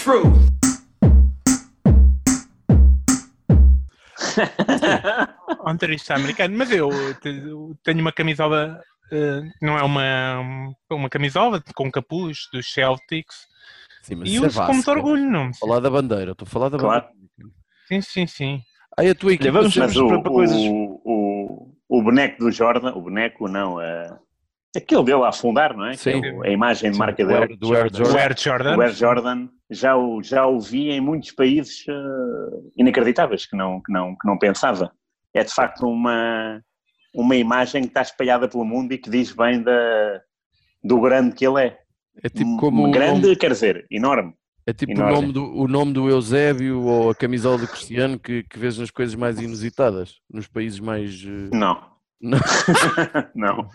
Truth. Ontarista americano, mas eu te- tenho uma camisola, eh, não é uma, uma camisola com capuz dos Celtics Sim, mas e isso é uso com muito Vasco. orgulho, não? Estou a falar da bandeira, estou a falar da Claro. bandeira. Sim, sim, sim. Aí a tua equipa vamos- Mas o, para- para coisas- o, o, o boneco do Jordan, o boneco não, é aquele dele a afundar, não é? Sim. Que é a imagem de marca do dele. Air- do Air Jordan. O Air Jordan. O Air Jordan já o, já o vi em muitos países eh, inacreditáveis que não, que, não, que não pensava. É de facto uma, uma imagem que está espalhada pelo mundo e que diz bem da, do grande que ele é. É tipo como o grande, nome, quer dizer, enorme. é tipo o enorme. nome, do, o nome do Eusébio ou a camisola do Cristiano que, que vês nas coisas mais inusitadas, nos países mais. eh, Não. Não. não.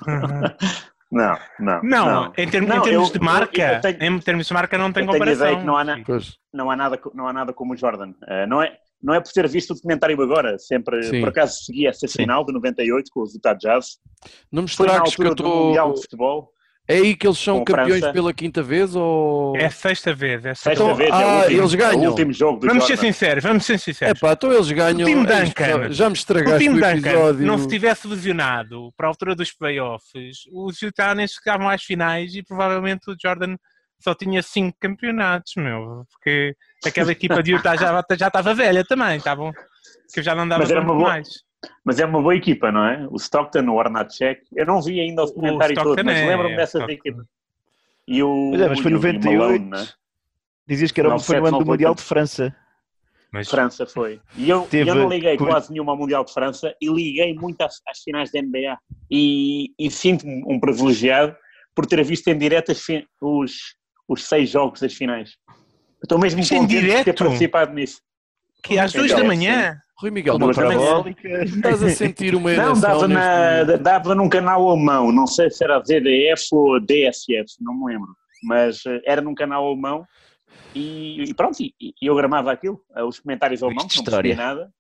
Não, não. Não, em, termos- em Não, termos eu- de marca, tenho- em termos de marca não tem tenho comparação. ideia que não há na- Pois. não há nada, não há nada como o Jordan. Eh, não, é, não é por ter visto o documentário agora, sempre, Sim. por acaso segui essa Sim. final de 98 com o resultado Jazz. Não me estragues que eu do Mundial de estou. Futebol, É aí que eles são com campeões França. pela quinta vez ou. É a sexta vez. É a sexta sexta Então, vez, é ah, o último, eles é ganham. o último jogo do Vamos ser sinceros, vamos ser É sinceros. pá, então eles ganham. O time Duncan. Já me o estragaste o Duncan episódio. não se tivesse lesionado para a altura dos playoffs, os Utah nem chegavam às finais e provavelmente o Jordan só tinha cinco campeonatos, meu, porque aquela equipa de Utah já, já estava velha também, tá bom? Que já não dava muito boa- mais. Mas é uma boa equipa, não é? O Stockton, o Hornacek. Eu não vi ainda o documentário Stockton todo, mas é- lembro-me dessas Stockton. equipas. E o, Pois é, mas foi e o- e o 98. Malone, não é? Dizias que era, foi 97, no ano do 98. Mundial de França. Mas França foi. E eu, Teve- eu não liguei quase nenhuma ao Mundial de França e liguei muito às, às finais da NBA. E, e sinto-me um privilegiado por ter visto em direto as os, os seis jogos das finais. Estou mesmo Isto em contente de ter participado nisso. Que às duas da manhã, Rui Miguel. Parabólica. estás a sentir uma Não, dava, na, dava num canal alemão, não sei se era ZDF ou DSF, não me lembro, mas eh, era num canal alemão e, e pronto, e, e eu gramava aquilo, eh, os comentários alemãos, não percebia história. nada,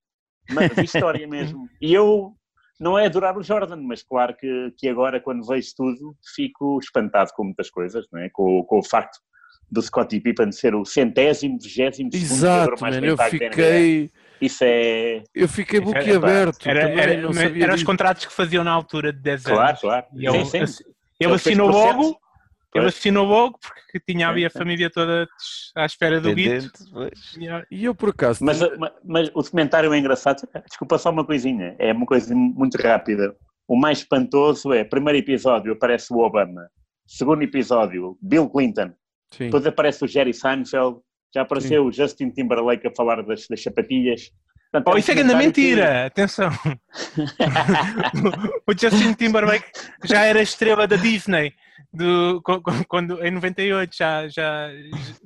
mas vi história mesmo. E eu não é adorar o Jordan, mas claro que, que agora, quando vejo tudo, fico espantado com muitas coisas, não é? com, com o facto do Scottie Pippen ser o centésimo, vigésimo segundo jogador Exato, bem eu fiquei, Isso é. eu fiquei Era- boquiaberto. era, era, sabia eram os contratos que faziam na altura de 10 anos. Claro, claro. Ele, Sim, sim. ass- ele Ele assinou logo, ele assinou logo porque tinha ali a família toda à espera do guito. E eu por acaso. Mas, mas, mas o documentário é engraçado. Desculpa só uma coisinha, é uma coisa muito rápida. O mais espantoso é, primeiro episódio aparece o Obama, segundo episódio, Bill Clinton, sim. depois aparece o Jerry Seinfeld, já apareceu o Justin Timberlake a falar das, das sapatilhas. Portanto, Oh, um isso é grande que- mentira! Atenção! o Justin Timberlake já era estrela da Disney do, quando, em 98, já, já,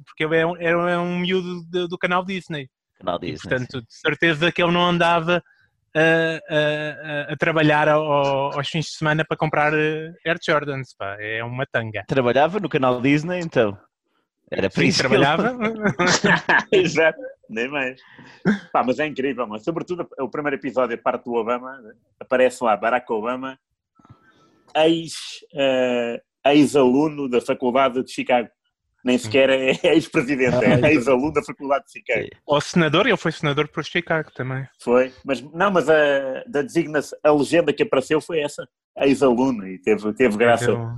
porque ele é um, era um miúdo do, do canal Disney. Canal E, Disney. portanto, de certeza que ele não andava a, a- a- a trabalhar ao- aos fins de semana para comprar eh, Air Jordans. Pá. É uma tanga. Trabalhava no canal Disney, então. Era Sim, isso trabalhava. Exato, nem mais. Pá, mas é incrível, mas sobretudo o primeiro episódio, a parte do Obama, aparece lá Barack Obama, ex, eh, ex-aluno da Faculdade de Chicago. Nem sequer é ex-presidente, é ex-aluno da Faculdade de Chicago. Ou senador, ele foi senador por Chicago também. Foi, mas não, mas a, da designação, a legenda que apareceu foi essa, ex-aluno, e teve, teve graça Então,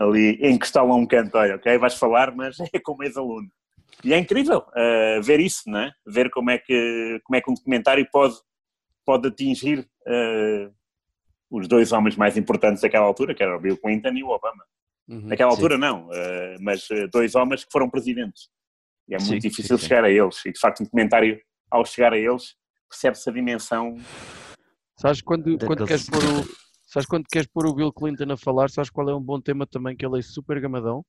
ali encostá-lo a um canto, olha, ok, vais falar, mas é como ex-aluno. E é incrível uh, ver isso, não é? Ver como é que, como é que um documentário pode, pode atingir uh, os dois homens mais importantes daquela altura, que eram o Bill Clinton e o Obama. Uhum. Naquela Sim. altura não, uh, mas dois homens que foram presidentes. E é muito Sim, difícil sim, sim. chegar a eles. E de facto um documentário, ao chegar a eles, percebe-se a dimensão Sabes quando, quando queres pôr o. Sabes quando queres pôr o Bill Clinton a falar, sabes qual é um bom tema também que ele é super gamadão?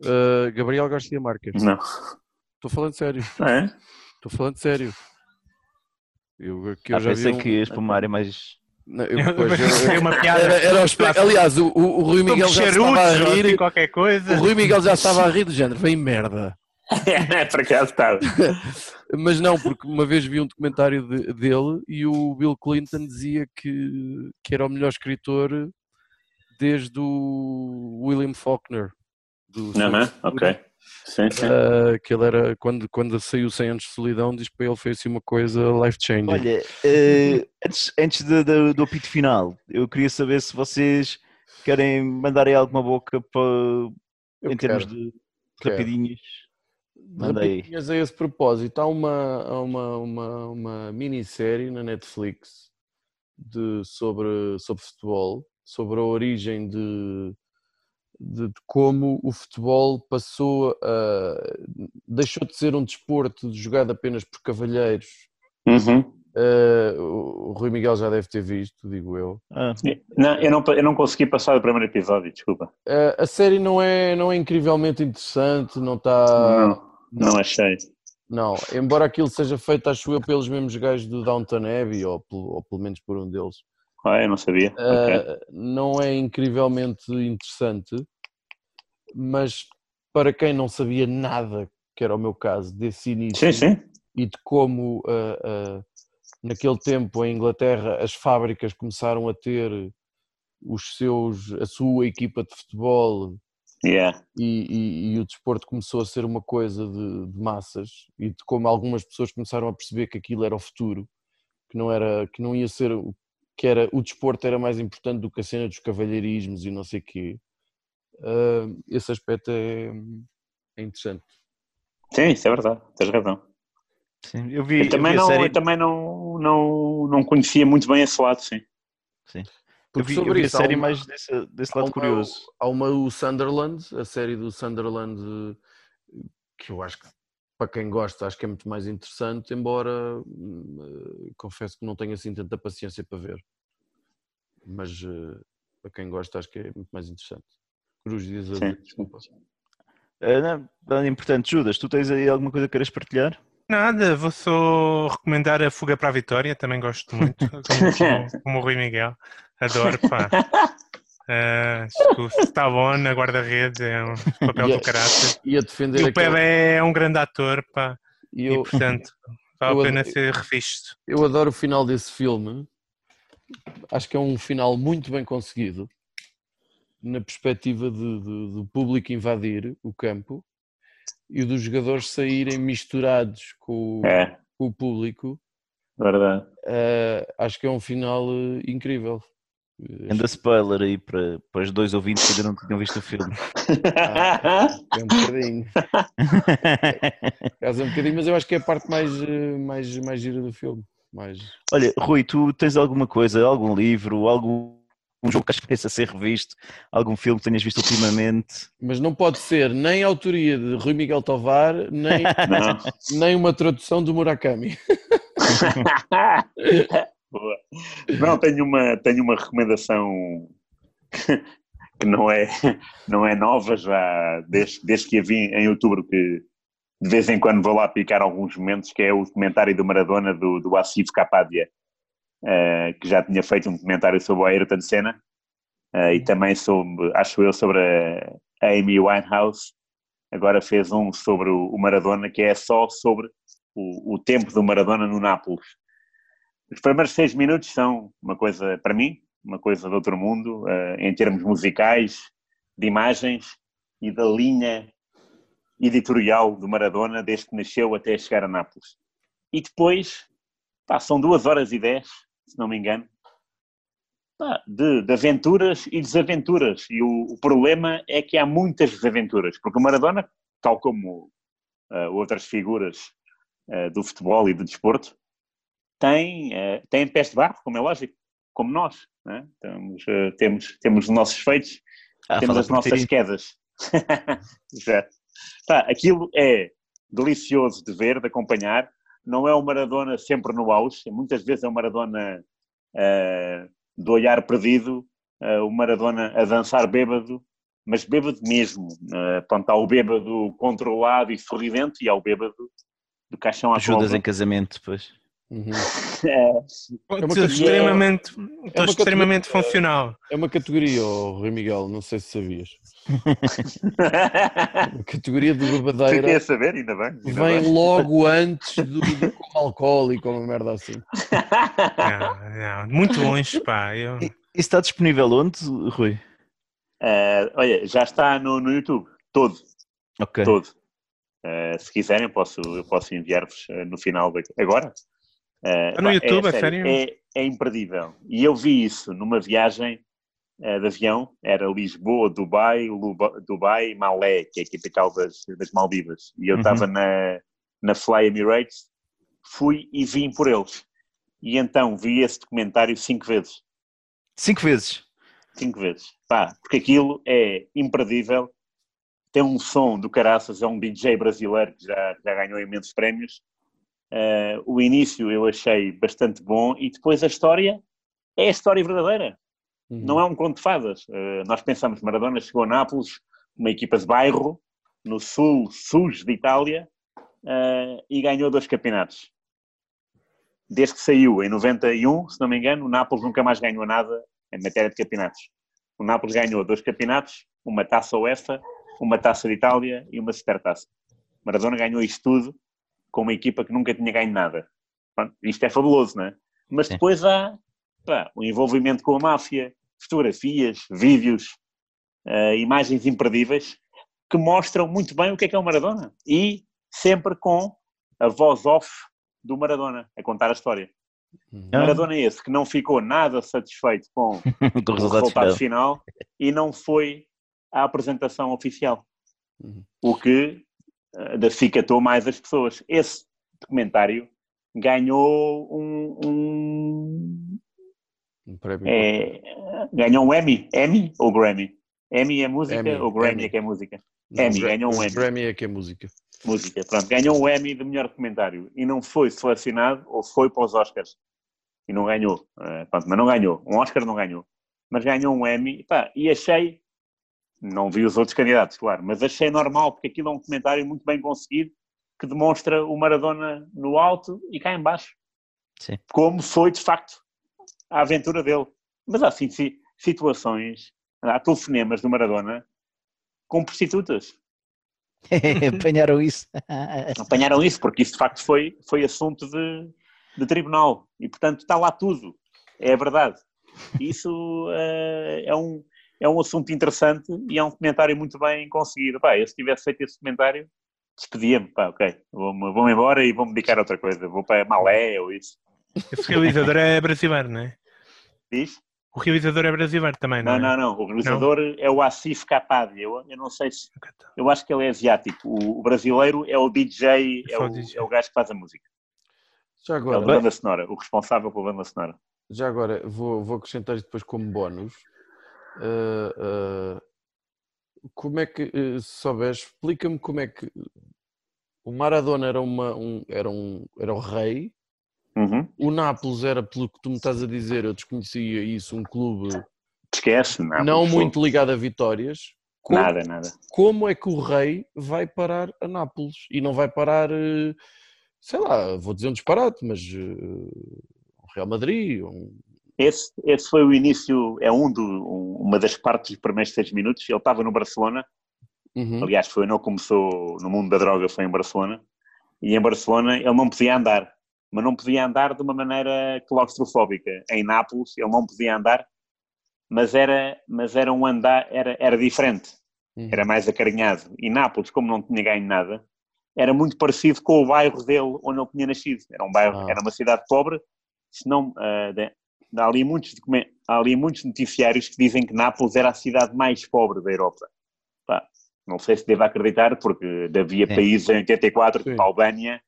Uh, Gabriel Garcia Marques. Não. Estou falando sério. Não é? Estou falando sério. Eu, que eu Ah, já vi pensei um- que uma área mais. Não, eu- pois, eu- Foi uma piada. era, era o espe- Aliás, o, o, o Rui Miguel já estava a rir. qualquer coisa. O Rui Miguel já estava a rir do género, vem merda. Por acaso estava. Mas não, porque uma vez vi um documentário de- dele e o Bill Clinton dizia que, que era o melhor escritor desde o William Faulkner. Do Aham, ok. Sim, sim. Ah, que ele era, quando, quando saiu 100 anos de solidão, diz que para ele foi assim uma coisa life-changing. Olha, eh, antes, antes de- de- do apito final, eu queria saber se vocês querem mandar aí alguma boca para, Eu em termos quero, de quero. rapidinhas. Manda aí. A esse propósito, há uma, uma, uma, uma minissérie na Netflix de, sobre, sobre futebol, sobre a origem de, de, de como o futebol passou a. deixou de ser um desporto jogado apenas por cavalheiros. Uhum. Uh, o o Rui Miguel já deve ter visto, digo eu. Ah, Não, eu, não, eu não consegui passar do primeiro episódio, desculpa. Uh, a série não é, não é incrivelmente interessante, não está. não, não achei. Não, embora aquilo seja feito, acho eu, pelos mesmos gajos do Downton Abbey, ou, pelo- ou pelo menos por um deles, Ah, eu não sabia. Uh, não é incrivelmente interessante, mas para quem não sabia nada, que era o meu caso, desse início, Sim, sim. e de como uh, uh, naquele tempo em Inglaterra as fábricas começaram a ter os seus, a sua equipa de futebol Yeah. e, e- e o desporto começou a ser uma coisa de, de massas e de como algumas pessoas começaram a perceber que aquilo era o futuro, que não era, que não ia ser, o- que era o desporto era mais importante do que a cena dos cavalheirismos e não sei quê. Ah, esse aspecto é, é interessante. Sim, isso é verdade. Tens razão. sim. Eu vi, Eu também, eu vi a não, série. eu também não, não, não conhecia muito bem esse lado, sim. Eu Porque vi, eu sobre vi a isso há série uma- mais desse, desse Há lado uma- curioso. Há uma, o Sunderland, a série do Sunderland, eh, que eu acho que para quem gosta, acho que é muito mais interessante, embora eh, confesso que não tenho assim tanta paciência para ver. Mas eh, para quem gosta, acho que é muito mais interessante. Cruz diz a desculpa. Não, nada importante. Judas, tu tens aí alguma coisa que queiras partilhar? Nada, vou só recomendar a Fuga para a Vitória, também gosto muito, como, como- como o Rui Miguel. Adoro, pá. Ah, o Stallone na guarda-redes é um papel E do caráter. E a defender E o aquele- Pelé é um grande ator, pá. e E eu, portanto, vale a pena adoro- ser revisto. eu adoro o final desse filme. Acho que é um final muito bem conseguido na perspectiva de- de- do público invadir o campo e dos jogadores saírem misturados com, o- É, com o público. verdade. Eh, acho que é um final eh, incrível. Anda spoiler aí para, para os dois ouvintes que ainda não tinham visto o filme. É um bocadinho. É um bocadinho, mas eu acho que é a parte mais, eh, mais, mais gira do filme. Mais... Olha, Rui, tu tens alguma coisa, algum livro, algum um jogo que acho ser revisto, algum filme que tenhas visto ultimamente? Mas não pode ser nem a autoria de Rui Miguel Tovar, nem, nem uma tradução do Murakami. Boa. Não, tenho uma, tenho uma recomendação que não é, não é nova, já desde, desde que a vi em outubro, que de vez em quando vou lá picar alguns momentos, que é o comentário do Maradona do, do Asif Kapadia, eh, que já tinha feito um comentário sobre o Ayrton Senna, eh, e também sobre, acho eu, sobre a, a Amy Winehouse, agora fez um sobre o, o Maradona, que é só sobre o, o tempo do Maradona no Nápoles. Os primeiros seis minutos são uma coisa, para mim, uma coisa de outro mundo, eh, em termos musicais, de imagens e da linha editorial do Maradona desde que nasceu até chegar a Nápoles. E depois, pá, são duas horas e dez, se não me engano, pá, de, de aventuras e desaventuras. E o, o problema é que há muitas desaventuras, porque o Maradona, tal como eh, outras figuras eh, do futebol e do desporto, tem, eh, tem pés de barro, como é lógico, como nós. Né? Temos, eh, temos, temos os nossos feitos, Ah, temos as nossas ti. quedas. Exato. Pá, aquilo é delicioso de ver, de acompanhar. Não é o Maradona sempre no auge, muitas vezes é o Maradona eh, do olhar perdido, eh, o Maradona a dançar bêbado, mas bêbado mesmo. Uh, pronto, há o bêbado controlado e sorridente e há o bêbado do caixão à Ajudas em casamento, depois. Uhum. É, Pode uma extremamente, uma extremamente funcional. É uma categoria, oh, Rui Miguel, não sei se sabias. Uma categoria de bebadeira quer saber? Ainda bem. Ainda vem bem. logo antes do, do como alcoólico uma merda assim. Não, não, muito longe, pá. Eu, Isso está disponível onde, Rui? Eh, olha, já está no, no YouTube, todo, Ok. todo. Eh, se quiserem, posso, eu posso enviar-vos eh, no final da, agora. Está no pá, YouTube, a sério? É, é imperdível. E eu vi isso numa viagem eh, de avião, era Lisboa, Dubai, Luba- Dubai, Malé, que é a capital das, das Maldivas. E eu Uhum. estava na, na Fly Emirates, fui e vim por eles. E então vi esse documentário cinco vezes. Cinco vezes. Cinco vezes. Pá, porque aquilo é imperdível. Tem um som do caraças, é um DJ brasileiro que já, já ganhou imensos prémios. Eh, o início eu achei bastante bom e depois a história é a história verdadeira. Uhum. Não é um conto de fadas. Eh, nós pensamos, Maradona chegou a Nápoles, uma equipa de bairro, no sul, sus de Itália, eh, e ganhou dois campeonatos. Desde que saiu, em 91, se não me engano, o Nápoles nunca mais ganhou nada em matéria de campeonatos. O Nápoles ganhou dois campeonatos, uma taça UEFA, uma taça de Itália e uma supertaça. Maradona ganhou isto tudo com uma equipa que nunca tinha ganho nada. Pronto, isto é fabuloso, não é? Mas depois há pá, o envolvimento com a máfia, fotografias, vídeos, eh, imagens imperdíveis que mostram muito bem o que é que é o Maradona. E sempre com a voz off do Maradona a contar a história. Uhum. Ah. Maradona é esse que não ficou nada satisfeito com o resultado final. final e não foi à apresentação oficial. Uhum. O que eh, dacicatou mais as pessoas. Esse documentário ganhou um, um- Um prémio. é, ganhou um Emmy, Emmy ou Grammy? Emmy é música Emmy, ou Grammy Emmy. é que é música? Não, Emmy, ganhou um Emmy. Grammy é que é música. Música, pronto. Ganhou um Emmy de melhor documentário e não foi selecionado ou foi para os Oscars. E não ganhou. Eh, pronto, mas não ganhou. Um Oscar não ganhou. Mas ganhou um Emmy pá, e achei, não vi os outros candidatos, claro, mas achei normal porque aquilo é um documentário muito bem conseguido que demonstra o Maradona no alto e cá em baixo. Sim. Como foi, de facto, a aventura dele. Mas há sim, si- situações, há telefonemas do Maradona com prostitutas. Apanharam isso. apanharam isso, porque isso de facto foi, foi assunto de, de tribunal e portanto está lá tudo, é a verdade. Isso eh, é, um, é um assunto interessante e é um comentário muito bem conseguido. Pá, eu se tivesse feito esse comentário, despedia-me, pá, ok, vou-me vou embora e vou-me dedicar a outra coisa, vou para Malé ou isso. esse realizador é brasileiro, não é? Diz? O realizador é brasileiro também, não, Não, é? não, não, o realizador é o Asif Kapadia, eu, eu não sei se, tá. eu acho que ele é asiático, o, o brasileiro é o DJ, É é o, DJ. é o gajo que faz a música, Já é agora, da banda sonora, o responsável pela banda sonora. já agora vou, vou acrescentar isto depois como bónus. Ah, como é que, eh, se souberes, explica-me como é que o Maradona era, uma, um, era, um, era o rei, Uhum. o Nápoles era, pelo que tu me estás a dizer, eu desconhecia isso, um clube Esquece, não. favor. muito ligado a vitórias. Como, Nada, nada. como é que o rei vai parar a Nápoles e não vai parar, eh, sei lá, vou dizer um disparate, mas eh, o Real Madrid, um, Esse, esse foi o início, é um do, um- uma das partes dos primeiros seis minutos. Ele estava no Barcelona, Uhum. aliás, foi não começou no mundo da droga, foi em Barcelona. E em Barcelona ele não podia andar, mas não podia andar de uma maneira claustrofóbica. Em Nápoles ele não podia andar, mas era, mas era um andar, era, era diferente. Uhum. era mais acarinhado. E Nápoles, como não tinha ganho nada, era muito parecido com o bairro dele onde ele tinha nascido. Era um bairro, Ah. era uma cidade pobre. Se não, de- há, ali muitos, há ali muitos noticiários que dizem que Nápoles era a cidade mais pobre da Europa. Pá, não sei se devo acreditar, porque havia Sim. países em 84, Sim. tipo a Albânia,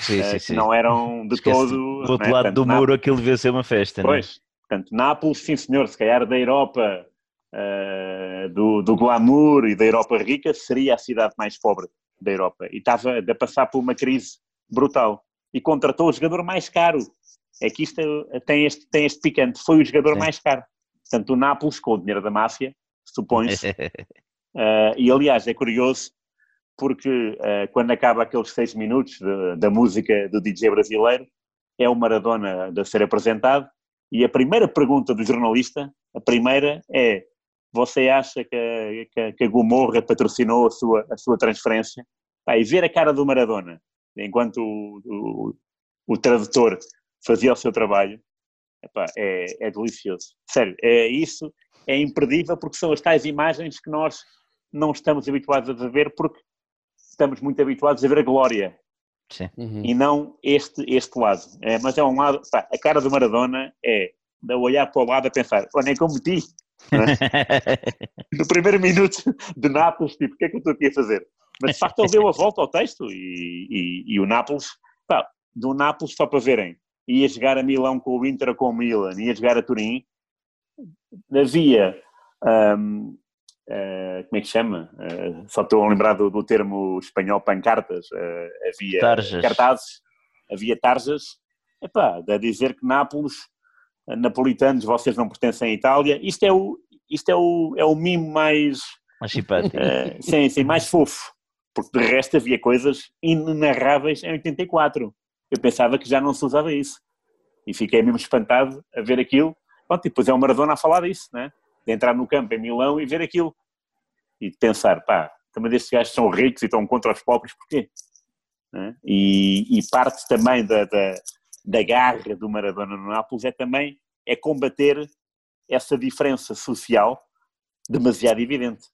Sim, ah, sim, que não eram de Esquece, todo. Do outro né? lado Portanto, do Nápoles- muro aquilo devia ser uma festa, não é? Pois, portanto, Nápoles, sim senhor, se calhar da Europa eh, do, do glamour e da Europa rica, seria a cidade mais pobre da Europa. E estava a passar por uma crise brutal. E contratou o jogador mais caro. É que isto tem este, tem este picante. Foi o jogador Sim. mais caro. Portanto, o Nápoles, com o dinheiro da máfia, supõe-se. eh, e aliás, é curioso porque eh, quando acaba aqueles seis minutos de- da música do DJ brasileiro, é o Maradona a ser apresentado e a primeira pergunta do jornalista, a primeira é você acha que, que, que a Gomorra patrocinou a sua, a sua transferência? Pá, e ver a cara do Maradona, enquanto o, o, o tradutor fazia o seu trabalho, epá, é, é delicioso. Sério, é isso, é imperdível porque são as tais imagens que nós não estamos habituados a ver porque estamos muito habituados a ver a glória Sim. Uhum. e não este, este lado. É, mas é um lado, pá, a cara do Maradona é de olhar para o lado a pensar, olha, nem como meti. No primeiro minuto de Nápoles, tipo, o que é que eu estou aqui a fazer? Mas de facto ele deu a volta ao texto e, e, e o Nápoles, pá, do Nápoles só para verem, ia jogar a Milão com o Inter ou com o Milan, ia jogar a Turim, havia, hum, eh, como é que chama? Eh, só estou a lembrar do, do termo espanhol pancartas, eh, havia Tarjas. cartazes, havia tarjas, epá, a dizer que Nápoles, napolitanos, vocês não pertencem à Itália, isto é o, isto é o, é o mimo mais, Mais simpático. sim, sim, mais fofo, porque de resto havia coisas inenarráveis em 84. Eu pensava que já não se usava isso. E fiquei mesmo espantado a ver aquilo. Pronto, e depois é o Maradona a falar disso, né? de entrar no campo em Milão e ver aquilo. E pensar, pá, também destes gajos são ricos e estão contra os pobres, porquê? Né? E, e parte também da, da, da garra do Maradona no Nápoles é também é combater essa diferença social demasiado evidente.